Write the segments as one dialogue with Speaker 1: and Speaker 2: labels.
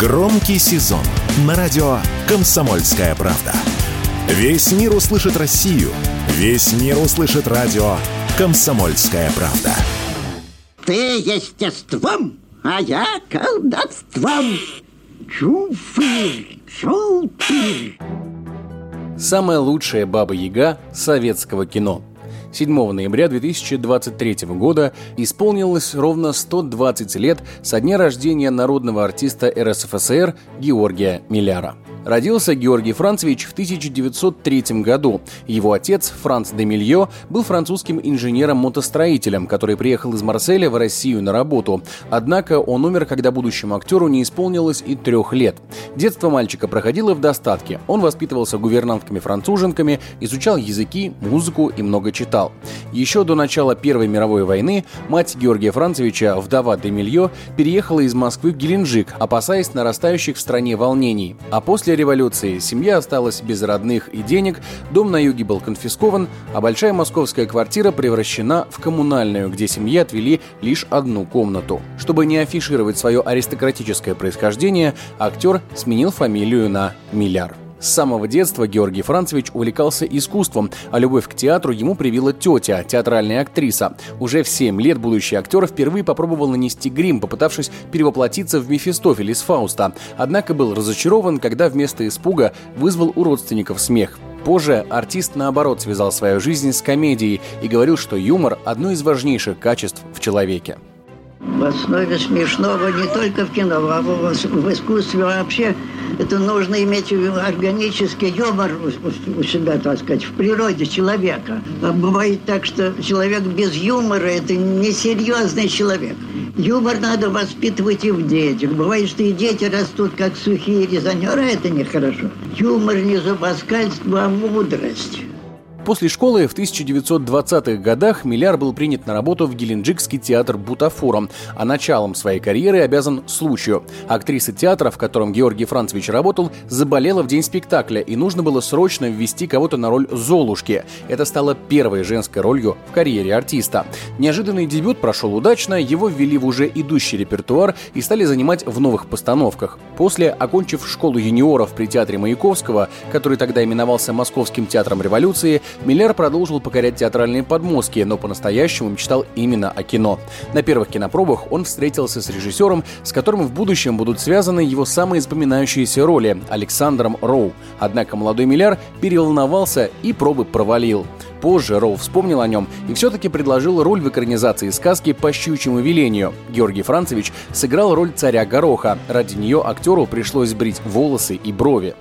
Speaker 1: Громкий сезон на радио «Комсомольская правда». Весь мир услышит Россию. Весь мир услышит радио «Комсомольская правда».
Speaker 2: Ты естеством, а я колдовством. Чуфырь, чупырь.
Speaker 3: Самая лучшая баба-яга советского кино – 7 ноября 2023 года исполнилось ровно 120 лет со дня рождения народного артиста РСФСР Георгия Миляра. Родился Георгий Францевич в 1903 году. Его отец, Франц де Мильо, был французским инженером-мотостроителем, который приехал из Марселя в Россию на работу. Однако он умер, когда будущему актеру не исполнилось и трех лет. Детство мальчика проходило в достатке. Он воспитывался гувернантками-француженками, изучал языки, музыку и много читал. Еще до начала Первой мировой войны мать Георгия Францевича, вдова де Мильо, переехала из Москвы в Геленджик, опасаясь нарастающих в стране волнений. А после После революции семья осталась без родных и денег, дом на юге был конфискован, а большая московская квартира превращена в коммунальную, где семье отвели лишь одну комнату. Чтобы не афишировать свое аристократическое происхождение, актер сменил фамилию на Миляр. С самого детства Георгий Францевич увлекался искусством, а любовь к театру ему привила тетя, театральная актриса. Уже в 7 лет будущий актер впервые попробовал нанести грим, попытавшись перевоплотиться в Мефистофеля из Фауста. Однако был разочарован, когда вместо испуга вызвал у родственников смех. Позже артист, наоборот, связал свою жизнь с комедией и говорил, что юмор – одно из важнейших качеств в человеке.
Speaker 2: В основе смешного не только в кино, а в, искусстве вообще это нужно иметь органический юмор у себя, так сказать, в природе человека. А бывает так, что человек без юмора – это несерьезный человек. Юмор надо воспитывать и в детях. Бывает, что и дети растут, как сухие резонеры, а это нехорошо. Юмор не зубоскальство, а мудрость.
Speaker 3: После школы в 1920-х годах Миляр был принят на работу в Геленджикский театр Бутафора, а началом своей карьеры обязан случаю. Актриса театра, в котором Георгий Францевич работал, заболела в день спектакля, и нужно было срочно ввести кого-то на роль Золушки. Это стало первой женской ролью в карьере артиста. Неожиданный дебют прошел удачно, его ввели в уже идущий репертуар и стали занимать в новых постановках. После, окончив школу юниоров при театре Маяковского, который тогда именовался Московским театром революции, Миллер продолжил покорять театральные подмостки, но по-настоящему мечтал именно о кино. На первых кинопробах он встретился с режиссером, с которым в будущем будут связаны его самые запоминающиеся роли – Александром Роу. Однако молодой Миллер переволновался и пробы провалил. Позже Роу вспомнил о нем и все-таки предложил роль в экранизации сказки «По щучьему велению». Георгий Францевич сыграл роль царя Гороха. Ради нее актеру пришлось брить волосы и брови.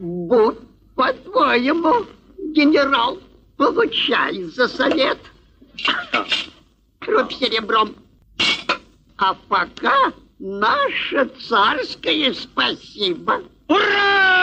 Speaker 2: «Будь по-твоему, генерал, получай за совет. Кровь серебром. А пока наше царское спасибо. Ура!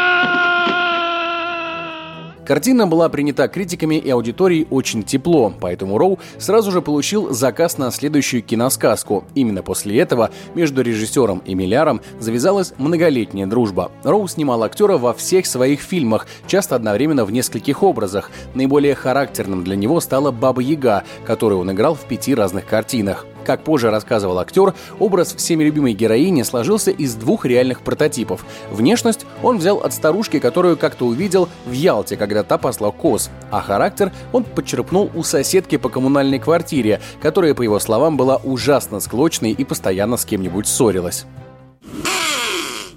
Speaker 3: Картина была принята критиками и аудиторией очень тепло, поэтому Роу сразу же получил заказ на следующую киносказку. Именно после этого между режиссером и Милляром завязалась многолетняя дружба. Роу снимал актера во всех своих фильмах, часто одновременно в нескольких образах. Наиболее характерным для него стала Баба Яга, которую он играл в пяти разных картинах. Как позже рассказывал актер, образ всеми любимой героини сложился из двух реальных прототипов. Внешность он взял от старушки, которую как-то увидел в Ялте, когда та посла коз, а характер он подчерпнул у соседки по коммунальной квартире, которая, по его словам, была ужасно склочной и постоянно с кем-нибудь ссорилась.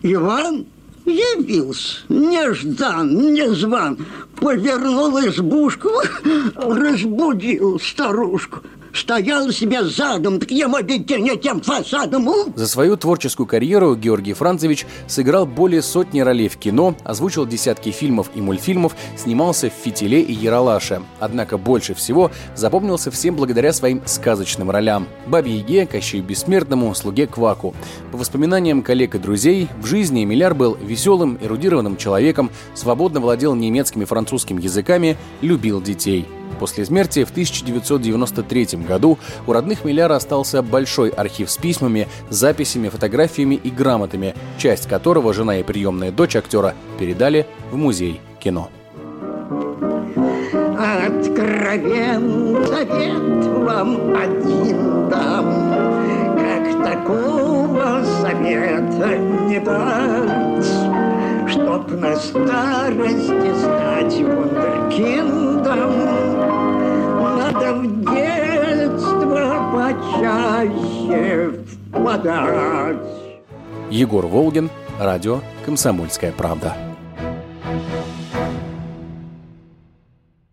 Speaker 2: Иван явился, неждан, незван, повернул избушку, разбудил старушку стоял себе задом, так ему не тем фасадом.
Speaker 3: За свою творческую карьеру Георгий Францевич сыграл более сотни ролей в кино, озвучил десятки фильмов и мультфильмов, снимался в «Фитиле» и «Яралаше». Однако больше всего запомнился всем благодаря своим сказочным ролям. Бабе Яге, Кощею Бессмертному, Слуге Кваку. По воспоминаниям коллег и друзей, в жизни Миляр был веселым, эрудированным человеком, свободно владел немецким и французским языками, любил детей. После смерти в 1993 году у родных Миляра остался большой архив с письмами, записями, фотографиями и грамотами, часть которого жена и приемная дочь актера передали в музей кино.
Speaker 2: Откровен совет вам один дам, как такого совета не дать, Чтоб на старости стать вундеркиндом, в детство почаще впадать.
Speaker 3: Егор Волгин, радио «Комсомольская правда».